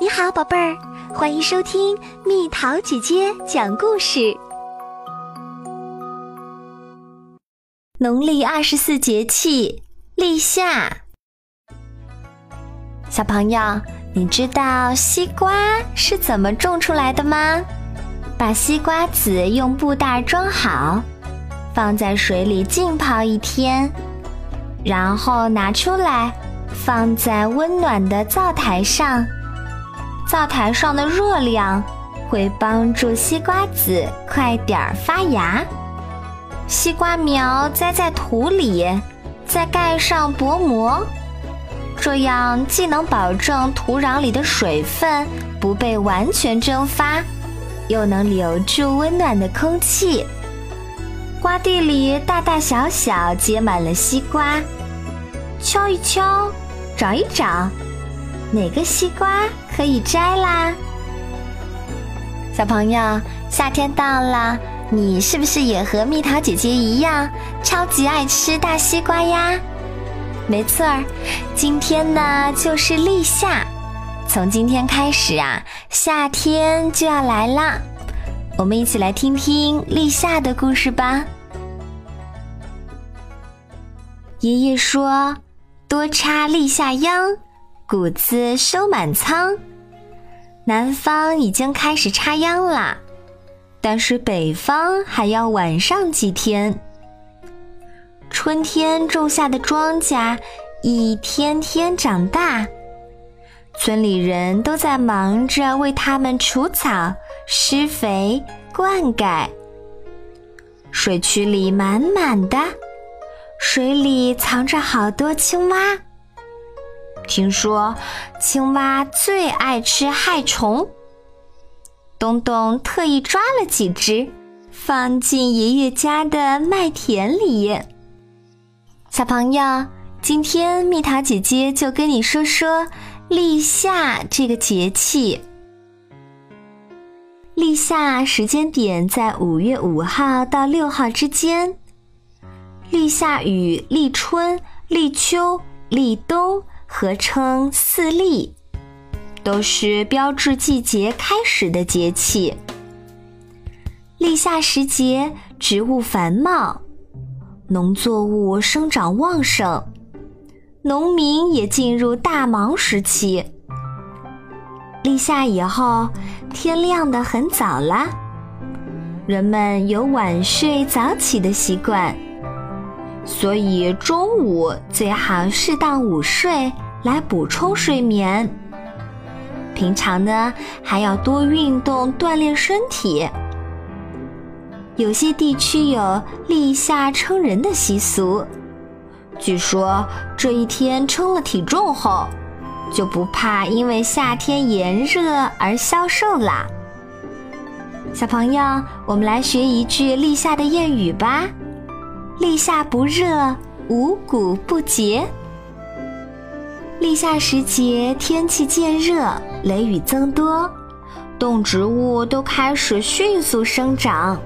你好，宝贝儿，欢迎收听蜜桃姐姐讲故事。农历二十四节气立夏，小朋友，你知道西瓜是怎么种出来的吗？把西瓜籽用布袋装好，放在水里浸泡一天，然后拿出来，放在温暖的灶台上。灶台上的热量会帮助西瓜籽快点儿发芽。西瓜苗栽在土里，再盖上薄膜，这样既能保证土壤里的水分不被完全蒸发，又能留住温暖的空气。瓜地里大大小小结满了西瓜，敲一敲，找一找。哪个西瓜可以摘啦？小朋友，夏天到了，你是不是也和蜜桃姐姐一样，超级爱吃大西瓜呀？没错儿，今天呢就是立夏，从今天开始啊，夏天就要来啦。我们一起来听听立夏的故事吧。爷爷说：“多插立夏秧。”谷子收满仓，南方已经开始插秧啦，但是北方还要晚上几天。春天种下的庄稼一天天长大，村里人都在忙着为它们除草、施肥、灌溉。水渠里满满的，水里藏着好多青蛙。听说青蛙最爱吃害虫，东东特意抓了几只，放进爷爷家的麦田里。小朋友，今天蜜桃姐姐就跟你说说立夏这个节气。立夏时间点在五月五号到六号之间。立夏与立春、立秋、立冬。合称四立，都是标志季节开始的节气。立夏时节，植物繁茂，农作物生长旺盛，农民也进入大忙时期。立夏以后，天亮得很早了，人们有晚睡早起的习惯。所以中午最好适当午睡来补充睡眠。平常呢还要多运动锻炼身体。有些地区有立夏称人的习俗，据说这一天称了体重后，就不怕因为夏天炎热而消瘦啦。小朋友，我们来学一句立夏的谚语吧。立夏不热，五谷不节。立夏时节，天气渐热，雷雨增多，动植物都开始迅速生长。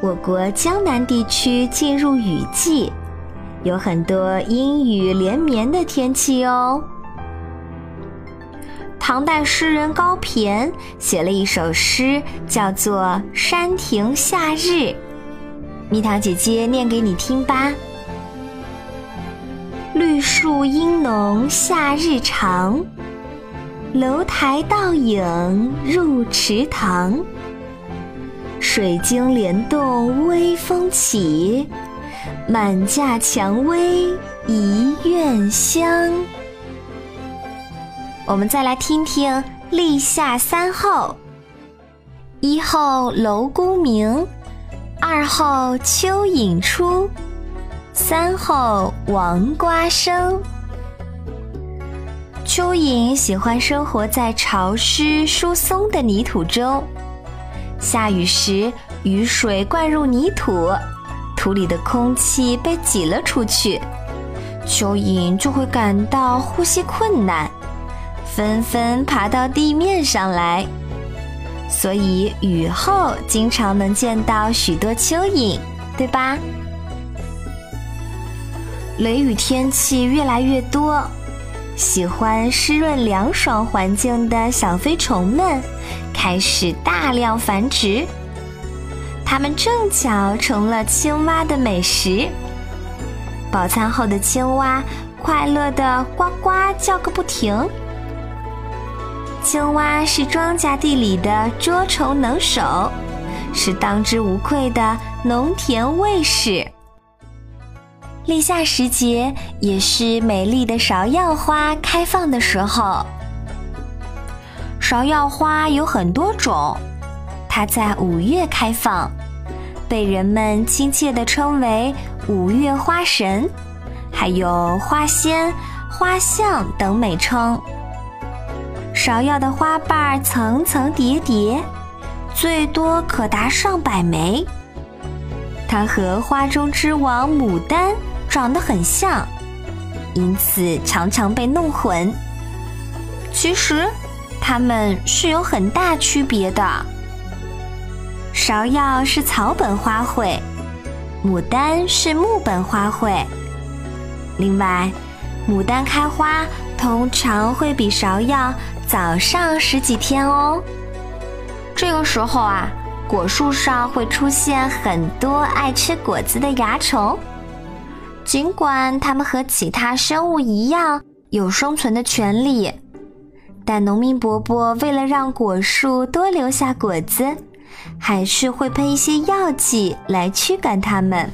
我国江南地区进入雨季，有很多阴雨连绵的天气哦。唐代诗人高骈写了一首诗，叫做《山亭夏日》。蜜桃姐姐念给你听吧。树阴浓夏日长，楼台倒影入池塘。水晶帘动微风起，满架蔷薇一院香。我们再来听听立夏三候：一候楼孤鸣。二候蚯蚓出，三后王瓜生。蚯蚓喜欢生活在潮湿疏松的泥土中，下雨时雨水灌入泥土，土里的空气被挤了出去，蚯蚓就会感到呼吸困难，纷纷爬到地面上来。所以雨后经常能见到许多蚯蚓，对吧？雷雨天气越来越多，喜欢湿润凉爽环境的小飞虫们开始大量繁殖，它们正巧成了青蛙的美食。饱餐后的青蛙快乐地呱呱叫个不停。青蛙是庄稼地里的捉虫能手，是当之无愧的农田卫士。立夏时节也是美丽的芍药花开放的时候。芍药花有很多种，它在五月开放，被人们亲切地称为“五月花神”，还有花仙、花象等美称。芍药的花瓣层层叠叠，最多可达上百枚。它和花中之王牡丹。长得很像，因此常常被弄混。其实，它们是有很大区别的。芍药是草本花卉，牡丹是木本花卉。另外，牡丹开花通常会比芍药早上十几天哦。这个时候啊，果树上会出现很多爱吃果子的蚜虫。尽管它们和其他生物一样有生存的权利，但农民伯伯为了让果树多留下果子，还是会喷一些药剂来驱赶它们。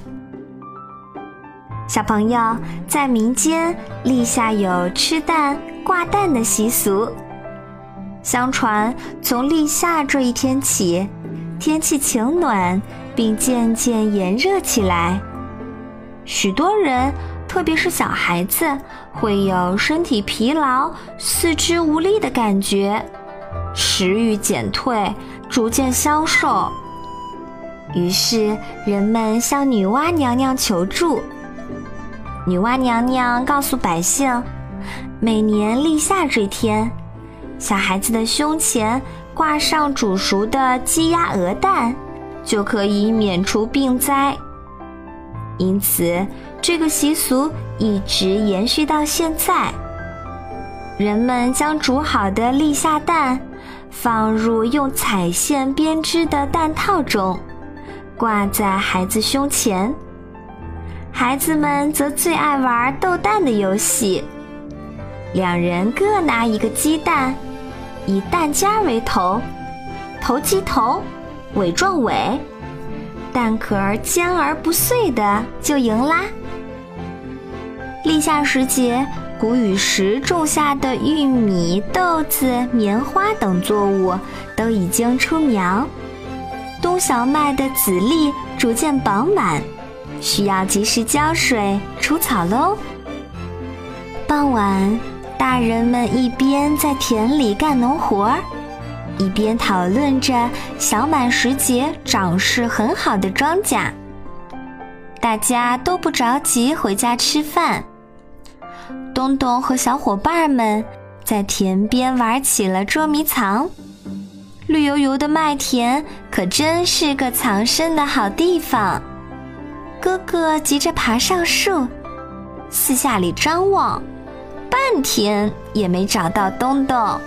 小朋友，在民间立夏有吃蛋挂蛋的习俗。相传，从立夏这一天起，天气晴暖，并渐渐炎热起来。许多人，特别是小孩子，会有身体疲劳、四肢无力的感觉，食欲减退，逐渐消瘦。于是，人们向女娲娘娘求助。女娲娘娘告诉百姓，每年立夏这天，小孩子的胸前挂上煮熟的鸡鸭鹅蛋，就可以免除病灾。因此，这个习俗一直延续到现在。人们将煮好的立夏蛋放入用彩线编织的蛋套中，挂在孩子胸前。孩子们则最爱玩斗蛋的游戏，两人各拿一个鸡蛋，以蛋尖为头，头击头，尾撞尾。蛋壳尖而不碎的就赢啦！立夏时节，谷雨时种下的玉米、豆子、棉花等作物都已经出苗，冬小麦的籽粒逐渐饱满，需要及时浇水除草喽。傍晚，大人们一边在田里干农活儿。一边讨论着小满时节长势很好的庄稼，大家都不着急回家吃饭。东东和小伙伴们在田边玩起了捉迷藏。绿油油的麦田可真是个藏身的好地方。哥哥急着爬上树，四下里张望，半天也没找到东东。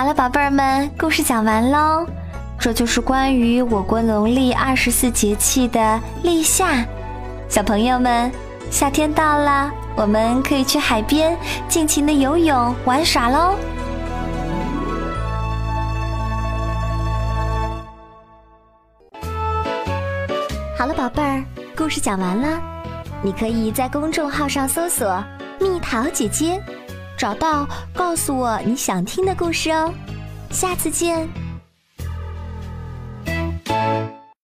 好了，宝贝儿们，故事讲完喽。这就是关于我国农历二十四节气的立夏。小朋友们，夏天到了，我们可以去海边尽情的游泳玩耍喽。好了，宝贝儿，故事讲完了。你可以在公众号上搜索“蜜桃姐姐”。找到，告诉我你想听的故事哦，下次见。